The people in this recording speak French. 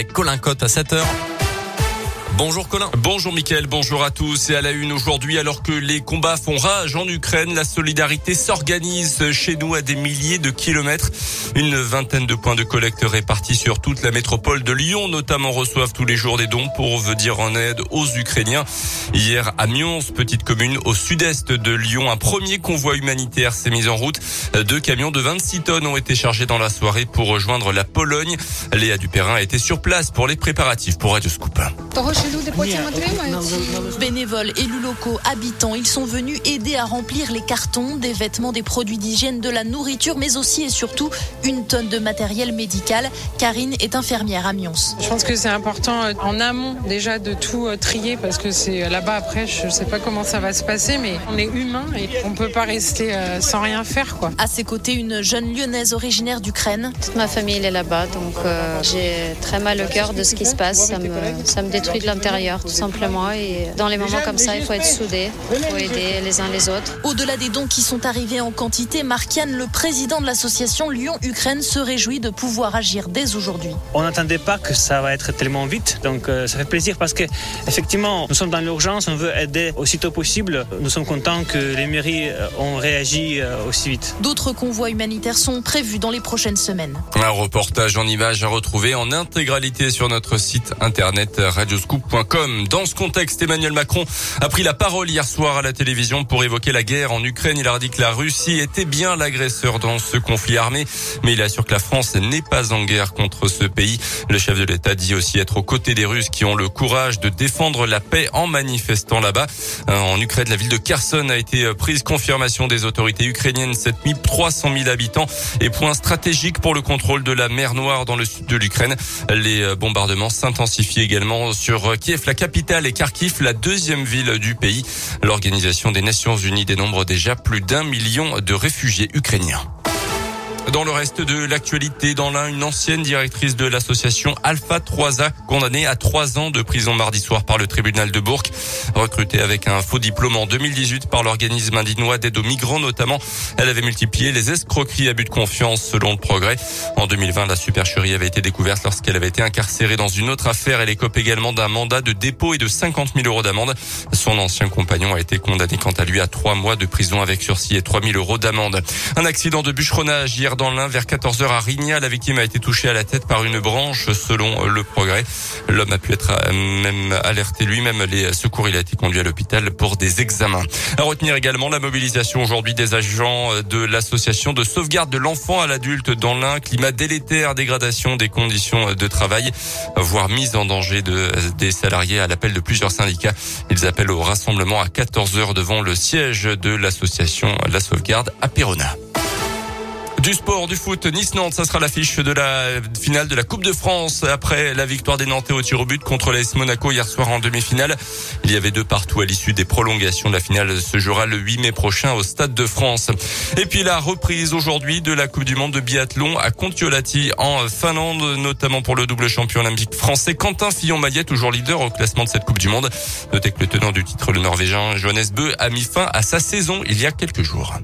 avec Colin Cotte à 7h. Bonjour Colin. Bonjour Mickaël, bonjour à tous. Et à la une aujourd'hui, alors que les combats font rage en Ukraine, la solidarité s'organise chez nous à des milliers de kilomètres. Une vingtaine de points de collecte répartis sur toute la métropole de Lyon, notamment, reçoivent tous les jours des dons pour venir en aide aux Ukrainiens. Hier, à Mions, petite commune au sud-est de Lyon, un premier convoi humanitaire s'est mis en route. Deux camions de 26 tonnes ont été chargés dans la soirée pour rejoindre la Pologne. Léa Dupérin a été sur place pour les préparatifs pour Radio Scoop. Bénévoles, élus locaux, habitants, ils sont venus aider à remplir les cartons, des vêtements, des produits d'hygiène, de la nourriture, mais aussi et surtout une tonne de matériel médical. Karine est infirmière à Mions. Je pense que c'est important euh, en amont déjà de tout euh, trier parce que c'est euh, là-bas après, je ne sais pas comment ça va se passer, mais on est humain et on peut pas rester sans rien faire. Quoi. À ses côtés, une jeune lyonnaise originaire d'Ukraine. Toute ma famille elle est là-bas, donc j'ai très mal au cœur de ce qui se passe. Ça me, ça me détruit de l'intérieur, tout simplement. Et dans les moments comme ça, il faut être soudé, il faut aider les uns les autres. Au-delà des dons qui sont arrivés en quantité, Markian, le président de l'association Lyon-Ukraine, se réjouit de pouvoir agir dès aujourd'hui. On n'attendait pas que ça va être tellement vite, donc euh, ça fait plaisir parce que effectivement, nous sommes dans l'urgence, on veut aider aussitôt possible. Nous sommes contents que les mairies euh, ont réagi euh, aussi vite. D'autres convois humanitaires sont prévus dans les prochaines semaines. Un reportage en image à retrouver en intégralité sur notre site internet Dans ce contexte, Emmanuel Macron a pris la parole hier soir à la télévision pour évoquer la guerre en Ukraine. Il a dit que la Russie était bien l'agresseur dans ce conflit armé, mais il assure que la France n'est pas en guerre contre ce pays. Le chef de l'État dit aussi être aux côtés des Russes qui ont le courage de défendre la paix en manifestant là-bas. Euh, en Ukraine, la ville de Kherson a été prise confirmation des autorités ukrainiennes. 7300 000 habitants et point stratégique pour le contrôle de la mer Noire dans le sud de l'Ukraine. Les euh, bombardements s'intensifient également sur Kiev, la capitale, et Kharkiv, la deuxième ville du pays. L'Organisation des Nations Unies dénombre déjà plus d'un million de réfugiés ukrainiens. Dans le reste de l'actualité, dans l'un, une ancienne directrice de l'association Alpha 3A condamnée à trois ans de prison mardi soir par le tribunal de Bourg. Recrutée avec un faux diplôme en 2018 par l'organisme indinois d'aide aux migrants notamment, elle avait multiplié les escroqueries à but de confiance selon le progrès. En 2020, la supercherie avait été découverte lorsqu'elle avait été incarcérée dans une autre affaire. Elle écope également d'un mandat de dépôt et de 50 000 euros d'amende. Son ancien compagnon a été condamné quant à lui à trois mois de prison avec sursis et 3 000 euros d'amende. Un accident de bûcheronnage hier dans l'Ain vers 14h à Rigna. La victime a été touchée à la tête par une branche selon le progrès. L'homme a pu être euh, même alerté lui-même. Les secours, il a été conduit à l'hôpital pour des examens. À retenir également la mobilisation aujourd'hui des agents de l'association de sauvegarde de l'enfant à l'adulte dans l'Ain. Climat délétère, dégradation des conditions de travail, voire mise en danger de, des salariés à l'appel de plusieurs syndicats. Ils appellent au rassemblement à 14h devant le siège de l'association La Sauvegarde à Perona. Du sport, du foot, Nice-Nantes, ça sera l'affiche de la finale de la Coupe de France après la victoire des Nantais au tir au but contre l'AS Monaco hier soir en demi-finale. Il y avait deux partout à l'issue des prolongations. La finale se jouera le 8 mai prochain au Stade de France. Et puis la reprise aujourd'hui de la Coupe du Monde de biathlon à Kontiolahti en Finlande, notamment pour le double champion olympique français Quentin Fillon-Maillet, toujours leader au classement de cette Coupe du Monde. Notez que le tenant du titre, le Norvégien Johannes Bö, a mis fin à sa saison il y a quelques jours.